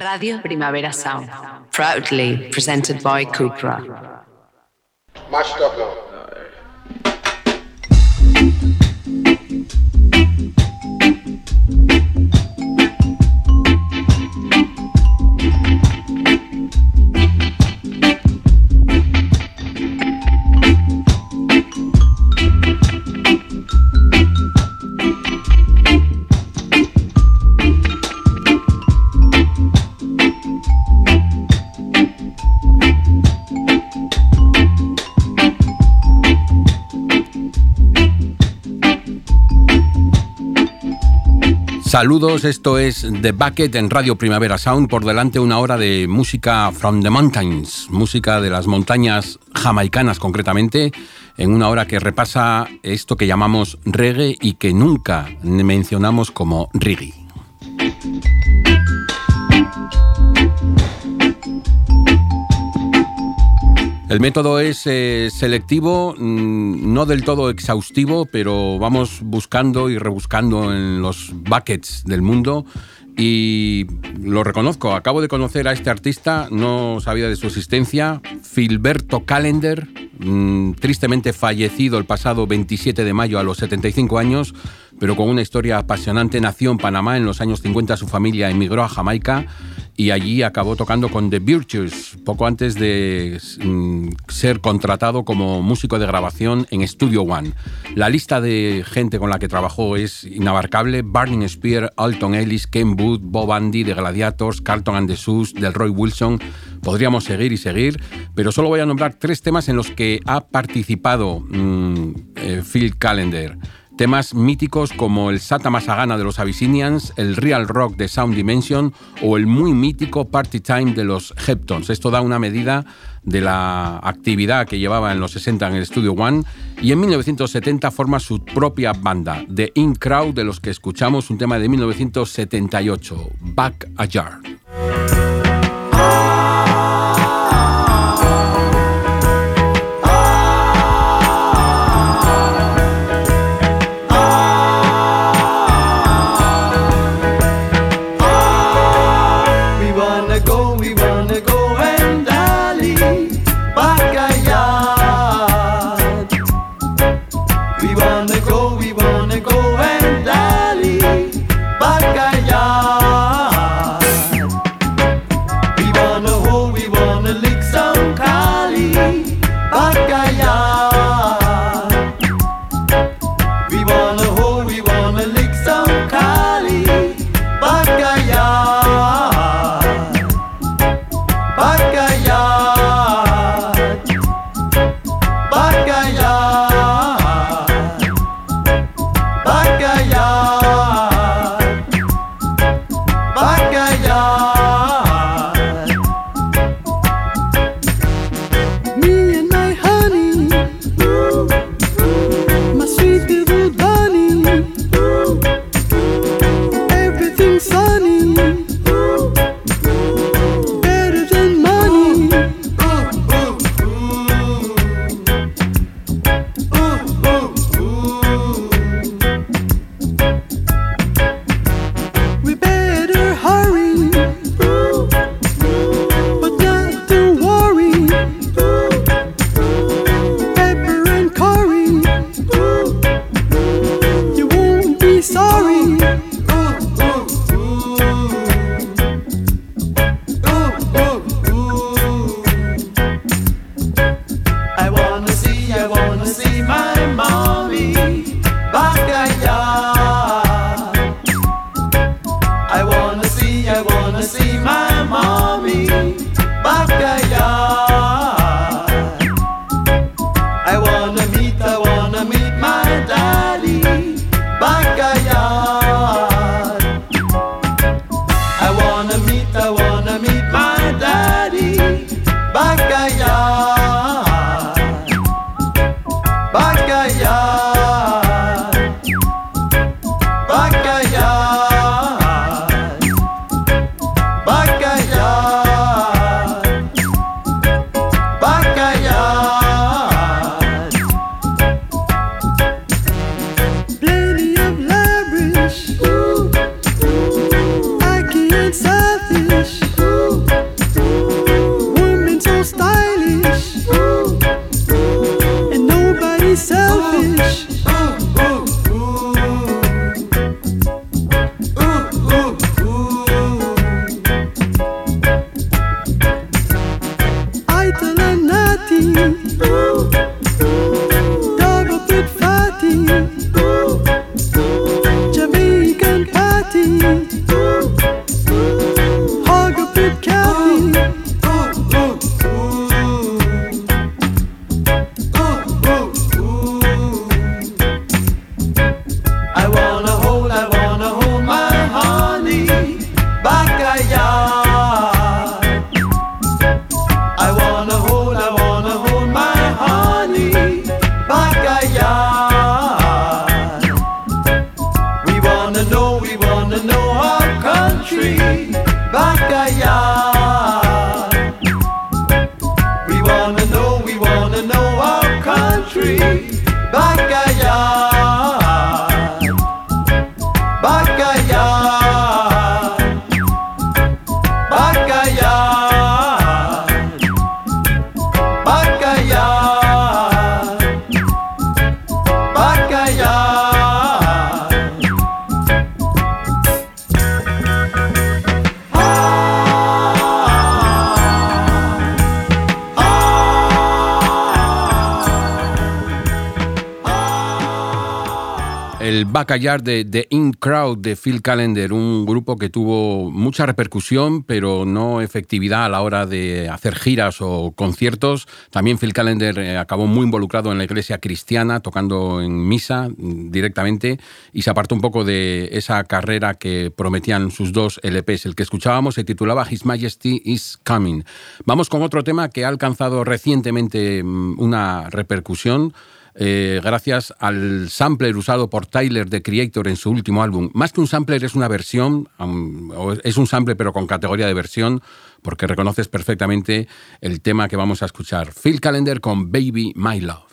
Radio Primavera Sound, proudly presented by Cupra. Mashed up now. Saludos, esto es The Bucket en Radio Primavera Sound. Por delante una hora de música from the mountains, música de las montañas jamaicanas concretamente, en una hora que repasa esto que llamamos reggae y que nunca mencionamos como reggae. El método es eh, selectivo, mm, no del todo exhaustivo, pero vamos buscando y rebuscando en los buckets del mundo. Y lo reconozco, acabo de conocer a este artista, no sabía de su existencia, Filberto Calender, mm, tristemente fallecido el pasado 27 de mayo a los 75 años, pero con una historia apasionante, nació en Panamá en los años 50, su familia emigró a Jamaica y allí acabó tocando con The Virtues, poco antes de mm, ser contratado como músico de grabación en Studio One. La lista de gente con la que trabajó es inabarcable, Barney Spear, Alton Ellis, Ken Booth, Bob Andy, The Gladiators, Carlton and the Sus, Del Roy Wilson, podríamos seguir y seguir, pero solo voy a nombrar tres temas en los que ha participado mm, eh, Phil Callender. Temas míticos como el Sata Masagana de los Abyssinians, el Real Rock de Sound Dimension o el muy mítico Party Time de los Heptons. Esto da una medida de la actividad que llevaba en los 60 en el Studio One y en 1970 forma su propia banda, The In Crowd, de los que escuchamos un tema de 1978, Back a. Backyard de The In Crowd de Phil Callender, un grupo que tuvo mucha repercusión, pero no efectividad a la hora de hacer giras o conciertos. También Phil Callender eh, acabó muy involucrado en la iglesia cristiana, tocando en misa mm, directamente, y se apartó un poco de esa carrera que prometían sus dos LPs. El que escuchábamos se titulaba His Majesty is Coming. Vamos con otro tema que ha alcanzado recientemente mm, una repercusión eh, gracias al sampler usado por Tyler de Creator en su último álbum. Más que un sampler es una versión, es un sampler pero con categoría de versión, porque reconoces perfectamente el tema que vamos a escuchar. Phil Calendar con Baby My Love.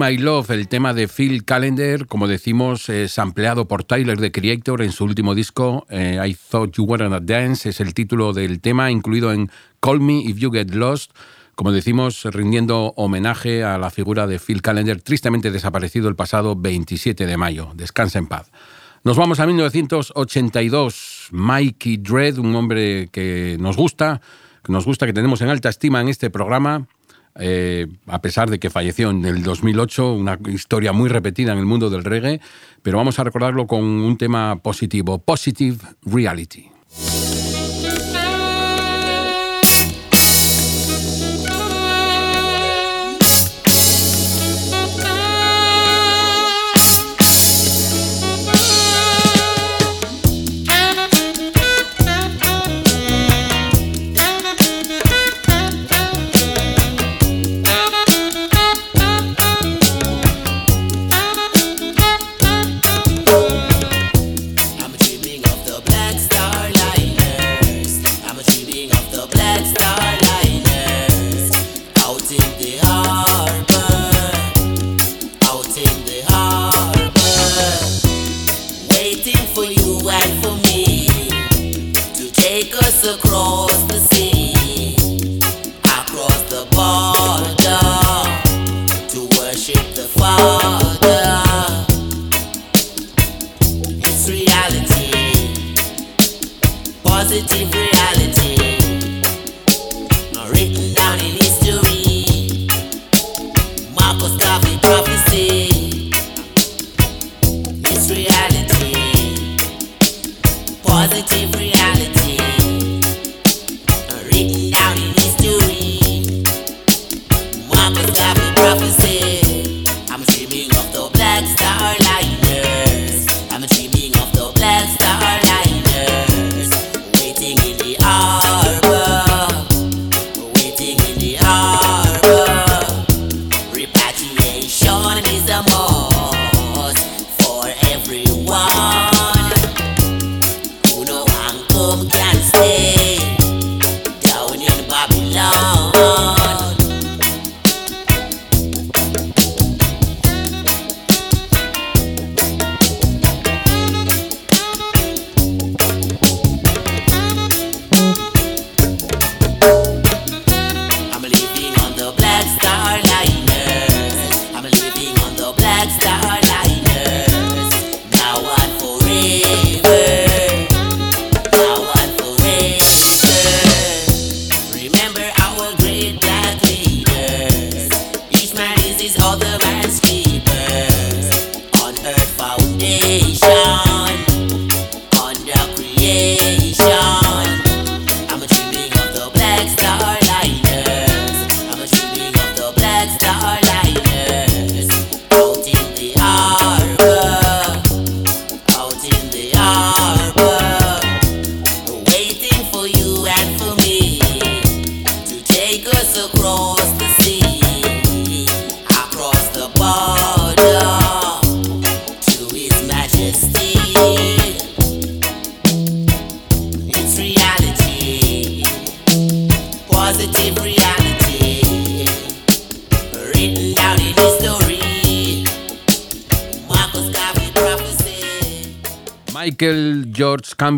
My Love, el tema de Phil Callender, como decimos, es ampliado por Tyler the Creator en su último disco, eh, I Thought You Were a Dance, es el título del tema, incluido en Call Me If You Get Lost, como decimos, rindiendo homenaje a la figura de Phil Callender, tristemente desaparecido el pasado 27 de mayo. Descansa en paz. Nos vamos a 1982. Mikey Dredd, un hombre que nos gusta, que nos gusta, que tenemos en alta estima en este programa. Eh, a pesar de que falleció en el 2008, una historia muy repetida en el mundo del reggae, pero vamos a recordarlo con un tema positivo, Positive Reality.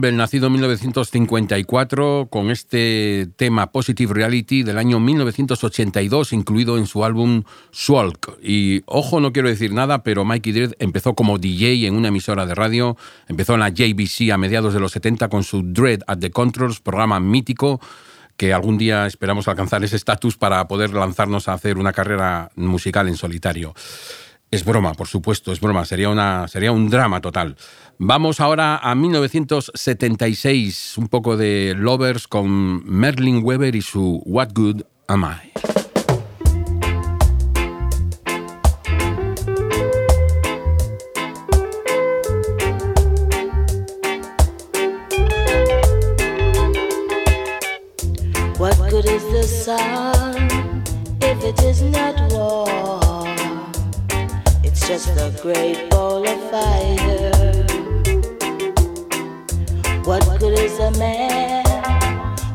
Nacido en 1954, con este tema Positive Reality del año 1982, incluido en su álbum Swalk. Y ojo, no quiero decir nada, pero Mikey Dread empezó como DJ en una emisora de radio, empezó en la JBC a mediados de los 70 con su Dread at the Controls, programa mítico que algún día esperamos alcanzar ese estatus para poder lanzarnos a hacer una carrera musical en solitario. Es broma, por supuesto, es broma, sería, una, sería un drama total. Vamos ahora a 1976, un poco de Lovers con Merlin Weber y su What Good Am I? What good is the sun if it is not? Just a great ball of fire. What good is a man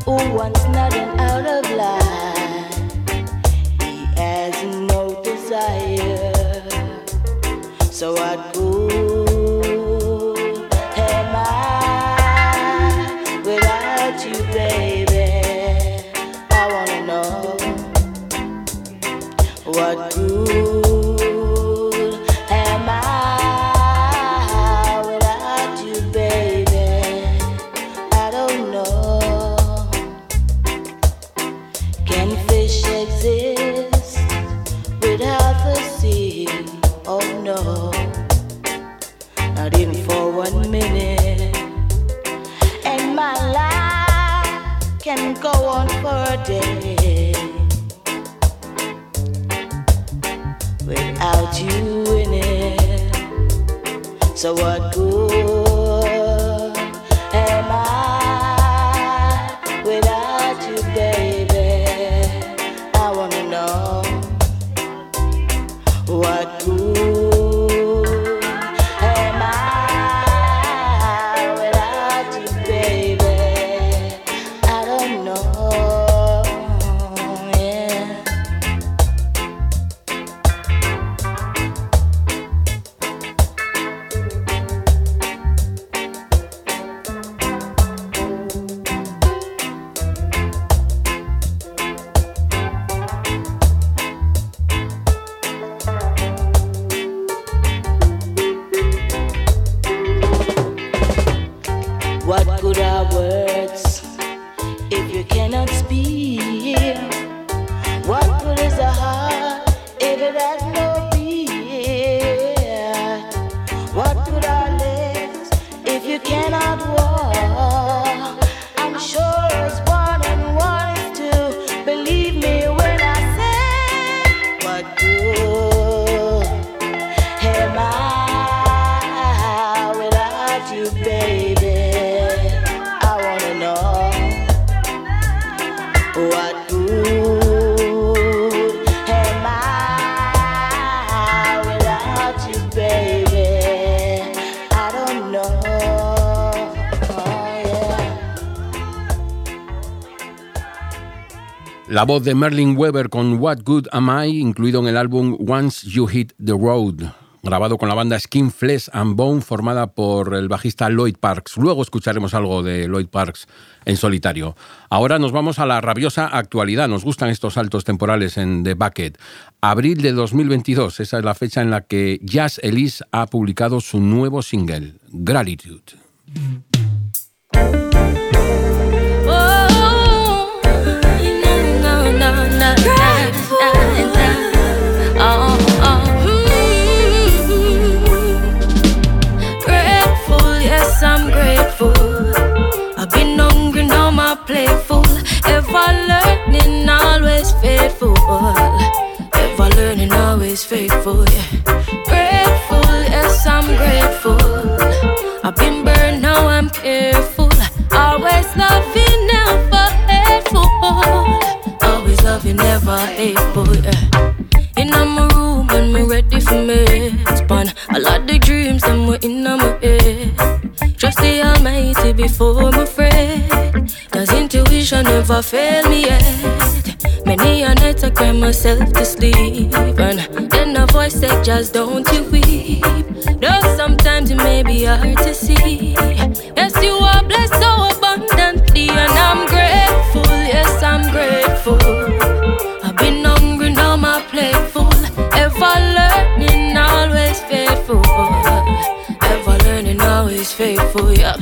who wants nothing out of life? He has no desire. So what good So what La voz de Merlin Weber con What Good Am I, incluido en el álbum Once You Hit the Road, grabado con la banda Skin, Flesh and Bone, formada por el bajista Lloyd Parks. Luego escucharemos algo de Lloyd Parks en solitario. Ahora nos vamos a la rabiosa actualidad. Nos gustan estos saltos temporales en The Bucket. Abril de 2022, esa es la fecha en la que Jazz Elise ha publicado su nuevo single, Gratitude. Faithful. Yeah. Grateful, yes, I'm grateful. I've been burned, now I'm careful. Always loving, never hateful. Always loving, never hateful. Yeah. In my room and me ready for me. Span a lot of dreams and we're in my head. Trust the Almighty before I'm afraid. Cause intuition never failed me yet. Many a night I cry myself to sleep. And said, just don't you weep. Though sometimes it may be hard to see. Yes, you are blessed so abundantly. And I'm grateful, yes, I'm grateful. I've been hungry, now my plate full. Ever learning, always faithful. Ever learning, always faithful. Yeah,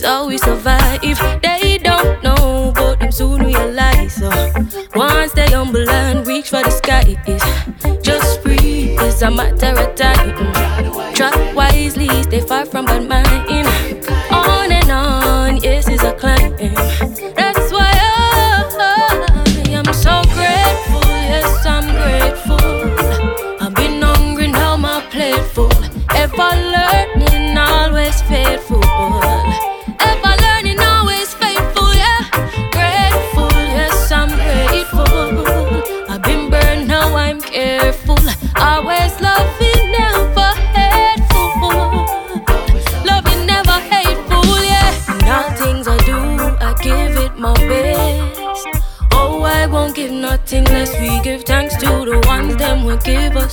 is always survive. They don't know, but them soon realize. So once they humble and reach for the sky, is just breathe. It's a matter of time. Try wisely, stay far from bad mind.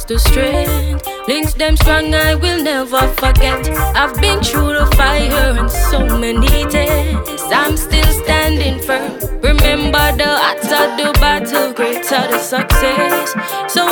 The strength. Links them strong, I will never forget. I've been through the fire and so many tests. I'm still standing firm. Remember the hotter the battle, greater the success. So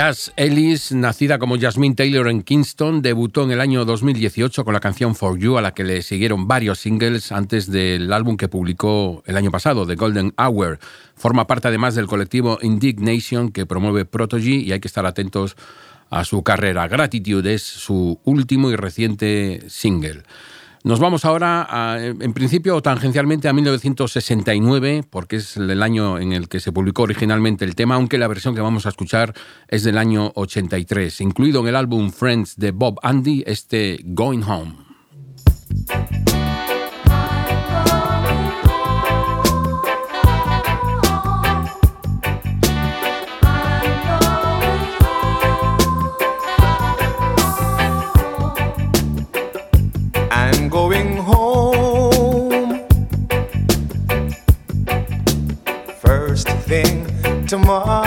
Jazz Ellis, nacida como Jasmine Taylor en Kingston, debutó en el año 2018 con la canción For You, a la que le siguieron varios singles antes del álbum que publicó el año pasado, The Golden Hour. Forma parte además del colectivo Indignation que promueve Protege y hay que estar atentos a su carrera. Gratitude es su último y reciente single. Nos vamos ahora, a, en principio, tangencialmente a 1969, porque es el año en el que se publicó originalmente el tema, aunque la versión que vamos a escuchar es del año 83, incluido en el álbum Friends de Bob Andy, este Going Home. Tomorrow.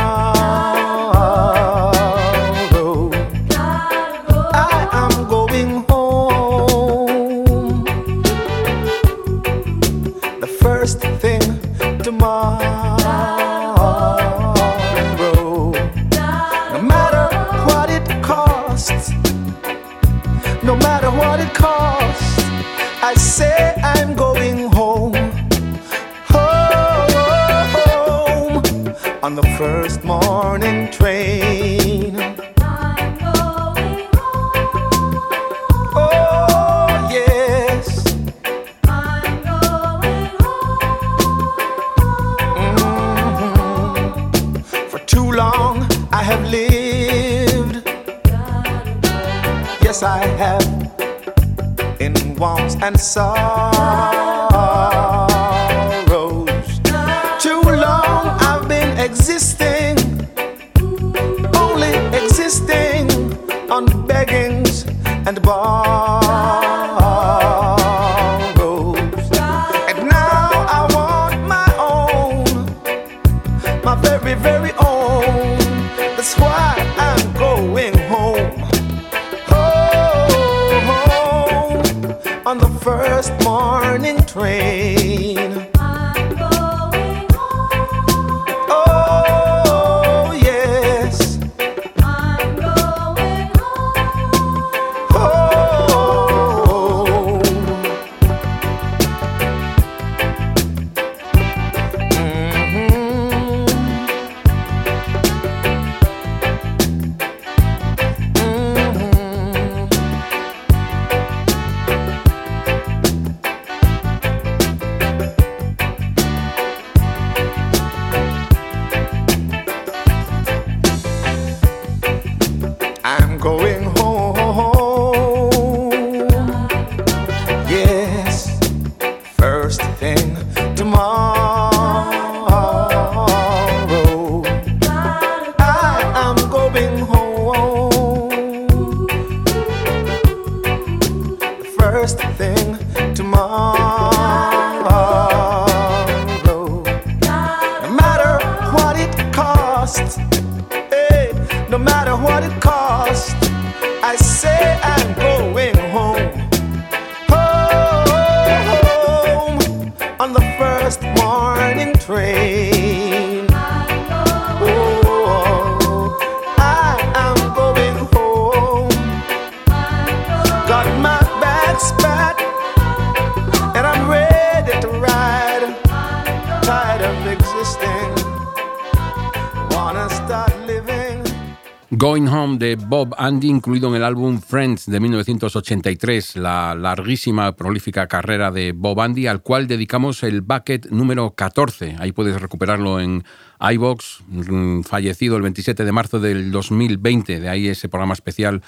Andy, incluido en el álbum Friends de 1983, la larguísima, prolífica carrera de Bob Andy, al cual dedicamos el bucket número 14. Ahí puedes recuperarlo en iBox, mm, fallecido el 27 de marzo del 2020. De ahí ese programa especial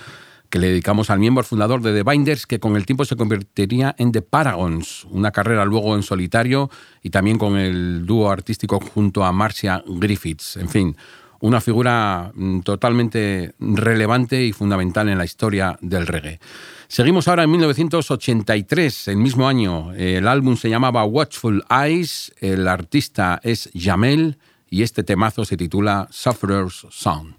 que le dedicamos al miembro fundador de The Binders, que con el tiempo se convertiría en The Paragons, una carrera luego en solitario y también con el dúo artístico junto a Marcia Griffiths. En fin, una figura mm, totalmente relevante y fundamental en la historia del reggae. Seguimos ahora en 1983, el mismo año. El álbum se llamaba Watchful Eyes, el artista es Jamel y este temazo se titula Sufferer's Song.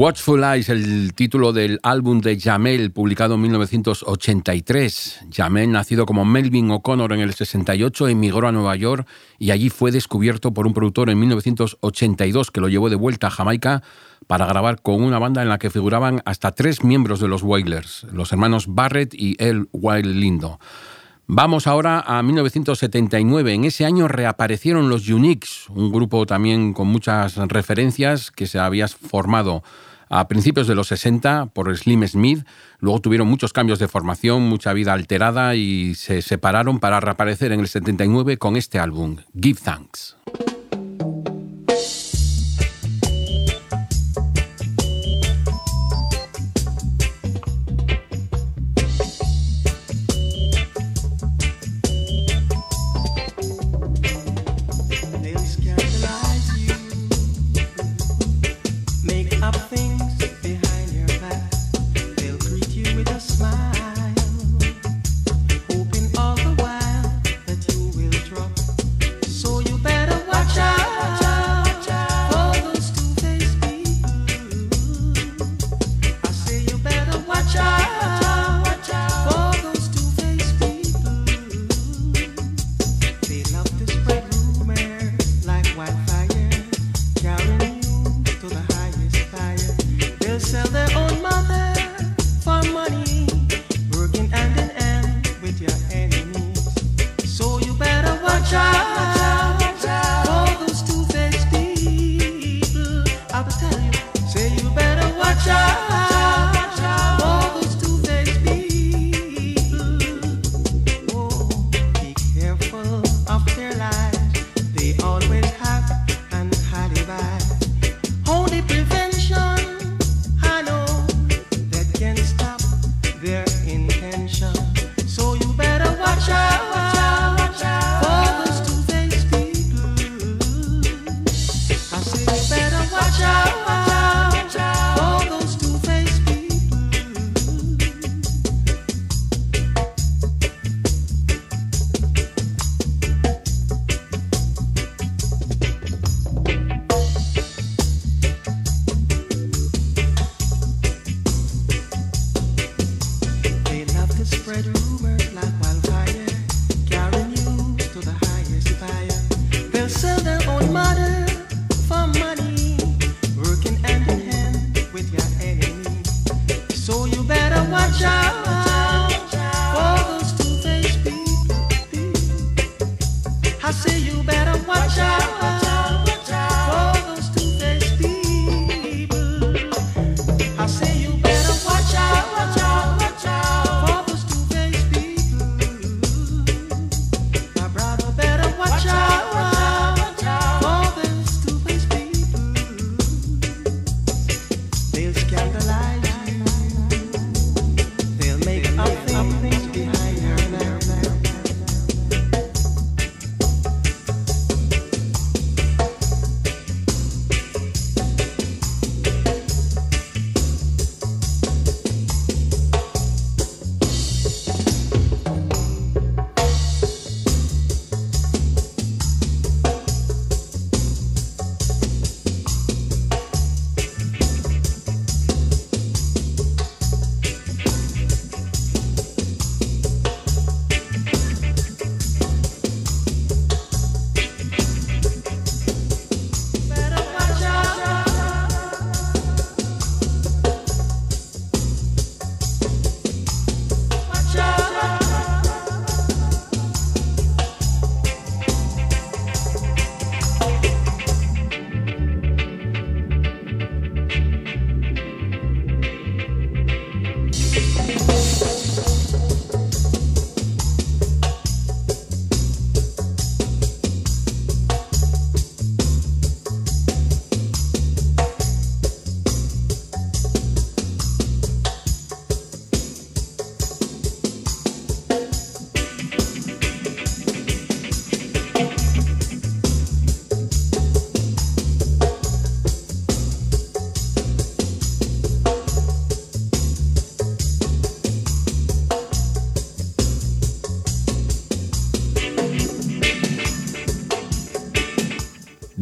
Watchful Eyes, el título del álbum de Jamel, publicado en 1983. Jamel, nacido como Melvin O'Connor en el 68, emigró a Nueva York y allí fue descubierto por un productor en 1982 que lo llevó de vuelta a Jamaica para grabar con una banda en la que figuraban hasta tres miembros de los Wailers, los hermanos Barrett y El Wild Lindo. Vamos ahora a 1979. En ese año reaparecieron los Uniques, un grupo también con muchas referencias que se había formado a principios de los 60 por Slim Smith. Luego tuvieron muchos cambios de formación, mucha vida alterada y se separaron para reaparecer en el 79 con este álbum, Give Thanks.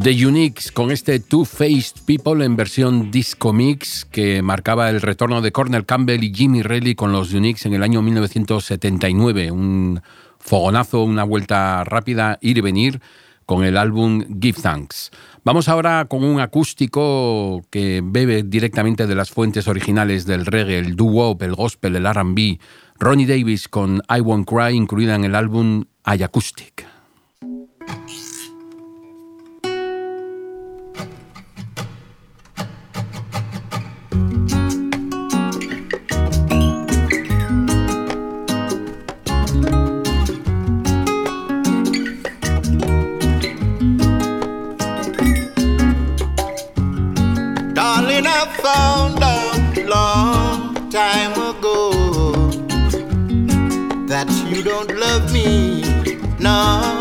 The Uniques con este Two-Faced People en versión disco mix que marcaba el retorno de Cornel Campbell y Jimmy Reilly con los Uniques en el año 1979. Un fogonazo, una vuelta rápida, ir y venir con el álbum Give Thanks. Vamos ahora con un acústico que bebe directamente de las fuentes originales del reggae, el doo-wop, el gospel, el R&B. Ronnie Davis con I Won't Cry, incluida en el álbum iAcoustic. Darling, not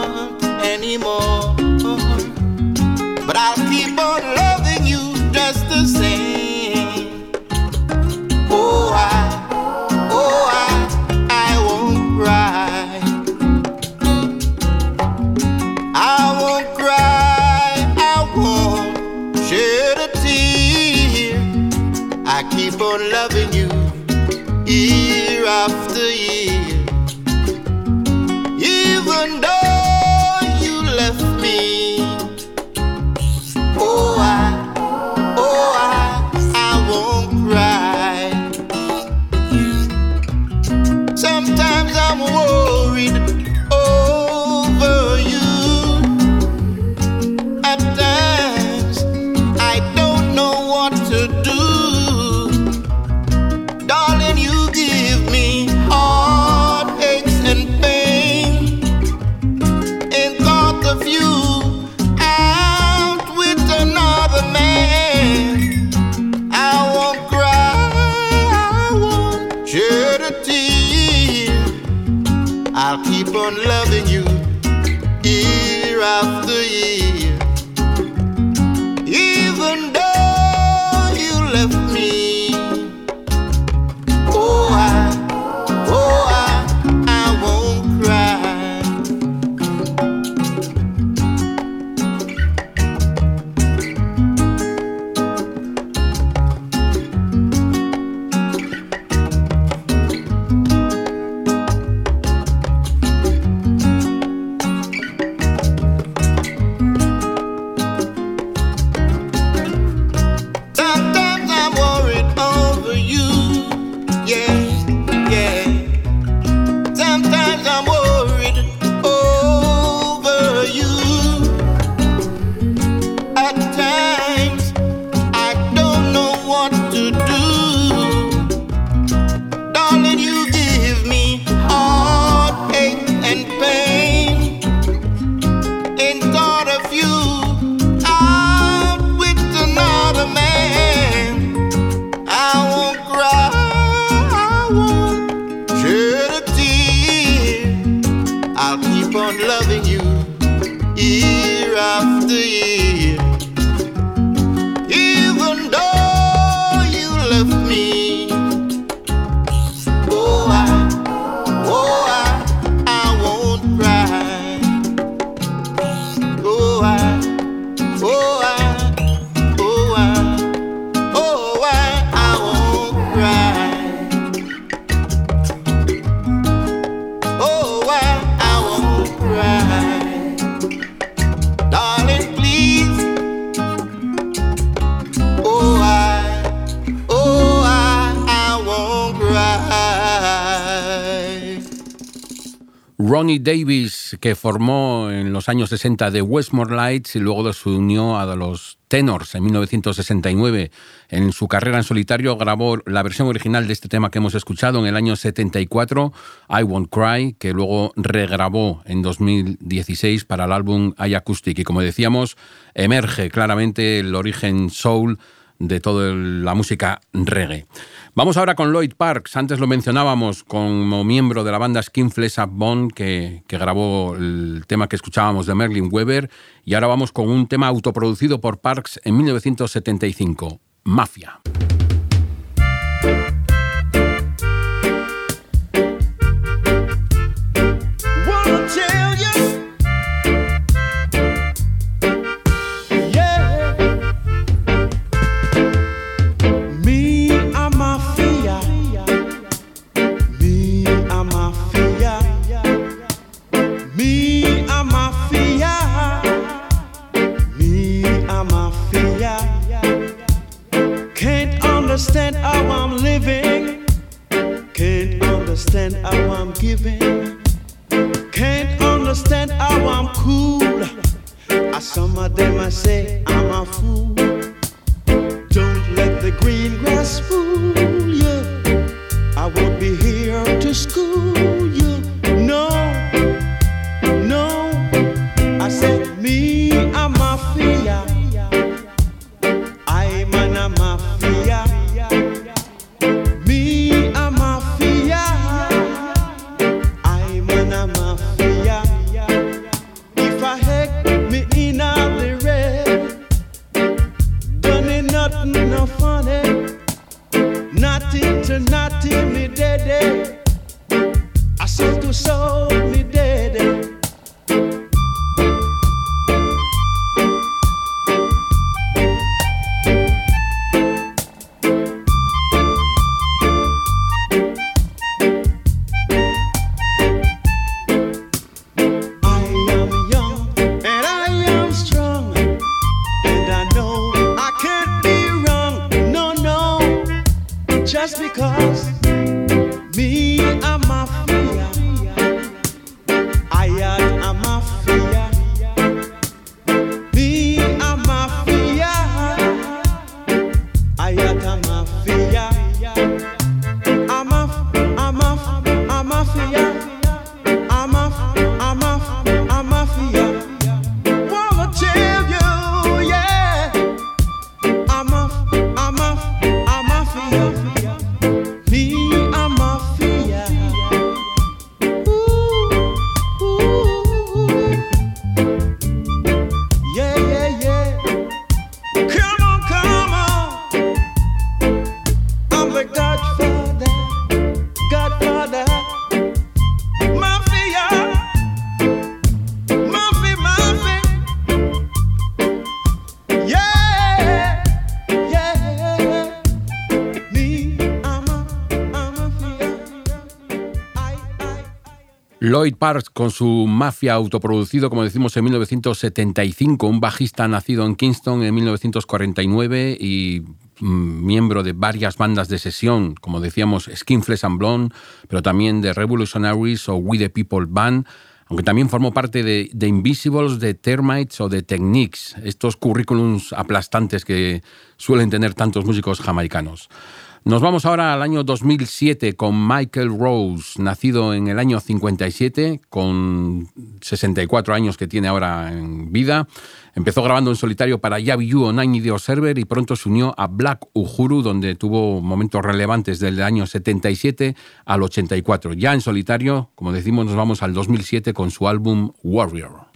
one love. Ronnie Davis, que formó en los años 60 de Westmore Lights y luego se unió a los Tenors en 1969. En su carrera en solitario grabó la versión original de este tema que hemos escuchado en el año 74, I Won't Cry, que luego regrabó en 2016 para el álbum iAcoustic. Y como decíamos, emerge claramente el origen soul de toda la música reggae. Vamos ahora con Lloyd Parks. Antes lo mencionábamos como miembro de la banda Skinflesh Up Bone, que, que grabó el tema que escuchábamos de Merlin Weber. Y ahora vamos con un tema autoproducido por Parks en 1975, Mafia. Understand how I'm giving. Can't understand how I'm cool. I some of them I say I'm a fool. Don't let the green grass fool you. I won't be here to school Lloyd Parks con su Mafia autoproducido, como decimos, en 1975, un bajista nacido en Kingston en 1949 y mm, miembro de varias bandas de sesión, como decíamos, Skin Flesh and Blonde, pero también de Revolutionaries o We the People Band, aunque también formó parte de, de Invisibles, de Termites o de Techniques, estos currículums aplastantes que suelen tener tantos músicos jamaicanos. Nos vamos ahora al año 2007 con Michael Rose, nacido en el año 57, con 64 años que tiene ahora en vida. Empezó grabando en solitario para Yavi You o Nine Video Server y pronto se unió a Black Uhuru, donde tuvo momentos relevantes del año 77 al 84. Ya en solitario, como decimos, nos vamos al 2007 con su álbum. Warrior,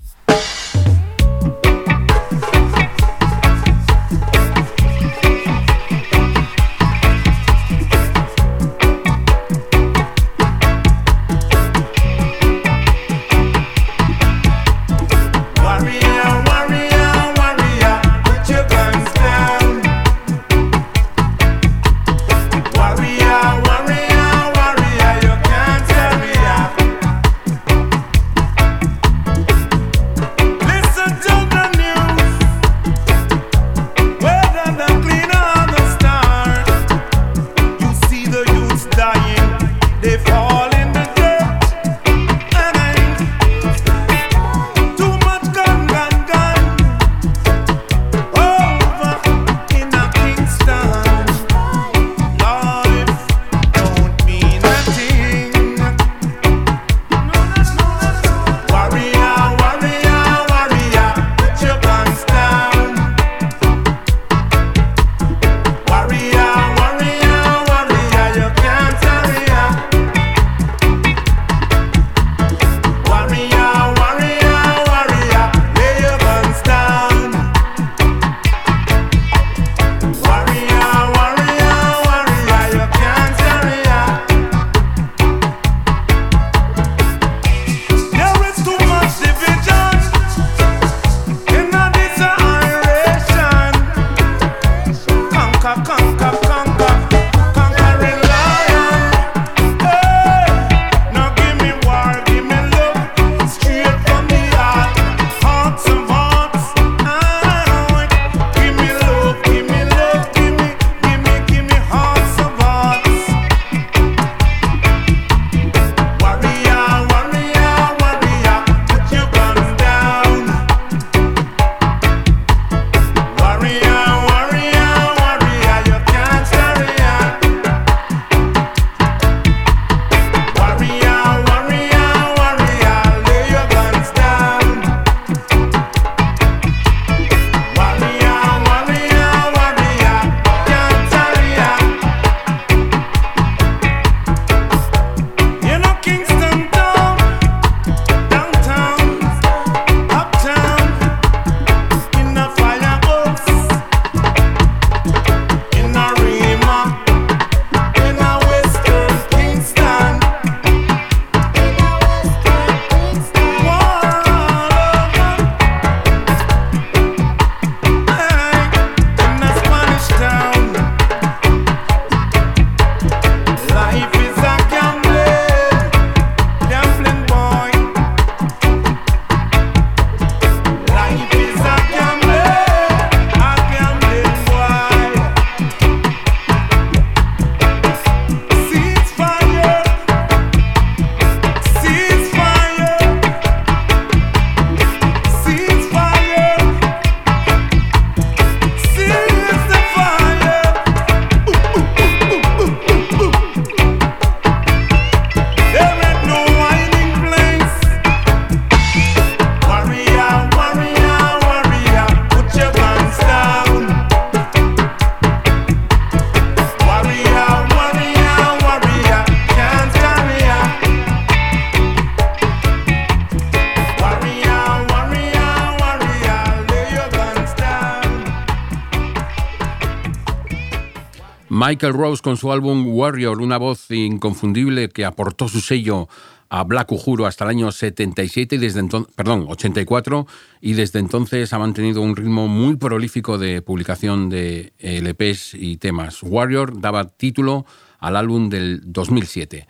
Michael Rose con su álbum Warrior, una voz inconfundible que aportó su sello a Black Uhuru hasta el año 77 y desde entonces, perdón, 84 y desde entonces ha mantenido un ritmo muy prolífico de publicación de LPs y temas. Warrior daba título al álbum del 2007.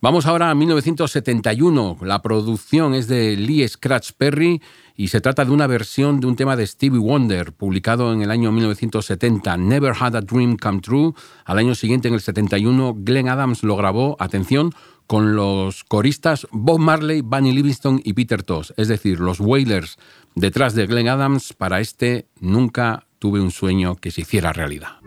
Vamos ahora a 1971. La producción es de Lee Scratch Perry y se trata de una versión de un tema de Stevie Wonder, publicado en el año 1970, Never Had a Dream Come True. Al año siguiente, en el 71, Glenn Adams lo grabó, atención, con los coristas Bob Marley, Bunny Livingston y Peter Tosh, es decir, los Wailers detrás de Glenn Adams para este Nunca tuve un sueño que se hiciera realidad.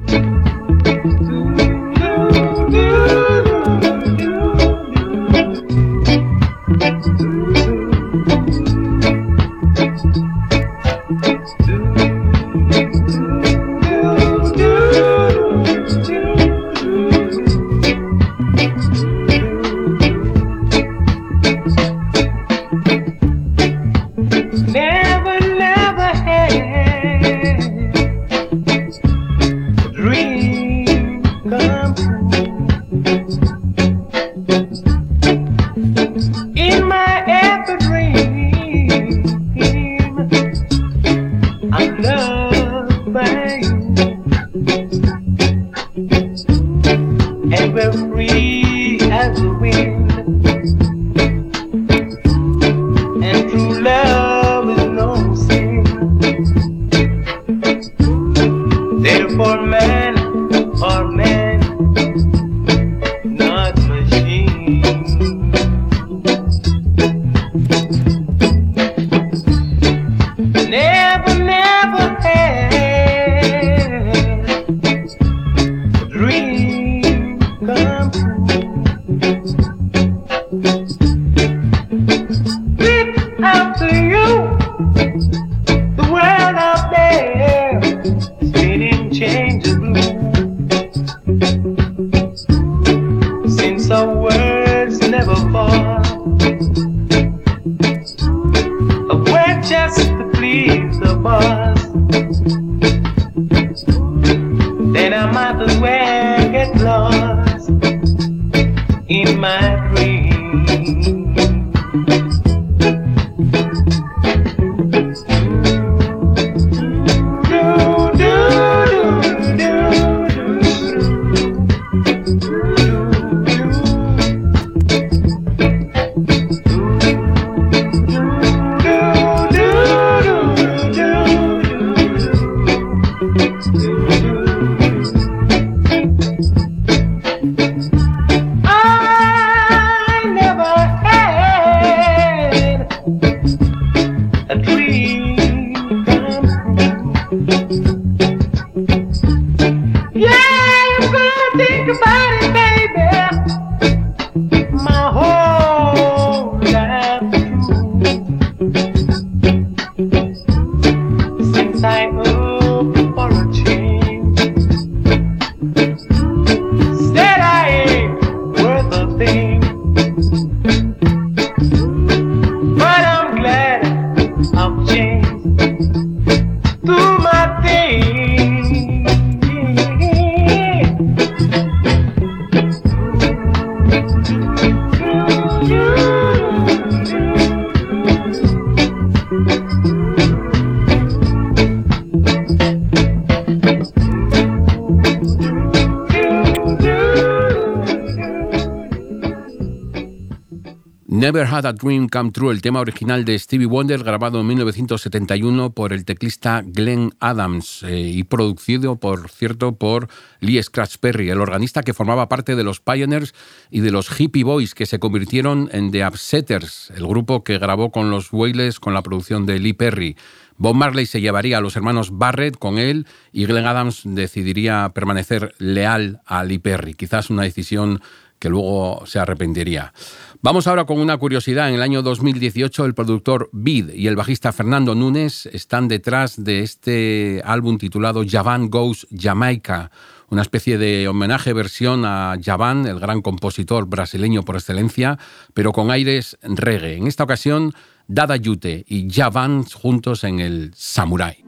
Come True, el tema original de Stevie Wonder, grabado en 1971 por el teclista Glenn Adams eh, y producido, por cierto, por Lee Scratch Perry, el organista que formaba parte de los Pioneers y de los Hippie Boys que se convirtieron en The Upsetters, el grupo que grabó con los Wailers con la producción de Lee Perry. Bob Marley se llevaría a los hermanos Barrett con él y Glenn Adams decidiría permanecer leal a Lee Perry, quizás una decisión que luego se arrepentiría. Vamos ahora con una curiosidad. En el año 2018 el productor Bid y el bajista Fernando Núñez están detrás de este álbum titulado Javan Goes Jamaica, una especie de homenaje versión a Javan, el gran compositor brasileño por excelencia, pero con aires reggae. En esta ocasión, Dada Yute y Javan juntos en el Samurai.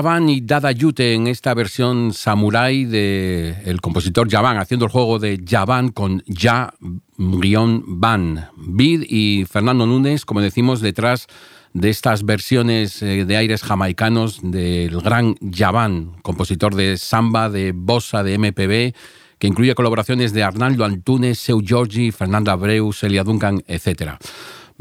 Javan y Dada Yute en esta versión samurai de el compositor Javan, haciendo el juego de Javan con Ja Van. Bid y Fernando Núñez, como decimos, detrás de estas versiones eh, de aires jamaicanos del gran Javan, compositor de samba, de bossa, de MPB, que incluye colaboraciones de Arnaldo Antunes, Seu Giorgi, Fernando Abreu, Celia Duncan, etc.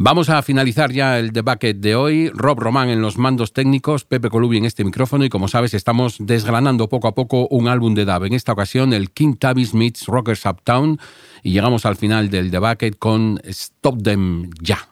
Vamos a finalizar ya el debate de hoy. Rob Román en los mandos técnicos, Pepe Colubi en este micrófono y como sabes estamos desgranando poco a poco un álbum de Dab. En esta ocasión el King Tabis meets Rockers Uptown y llegamos al final del debate con Stop Them Ya.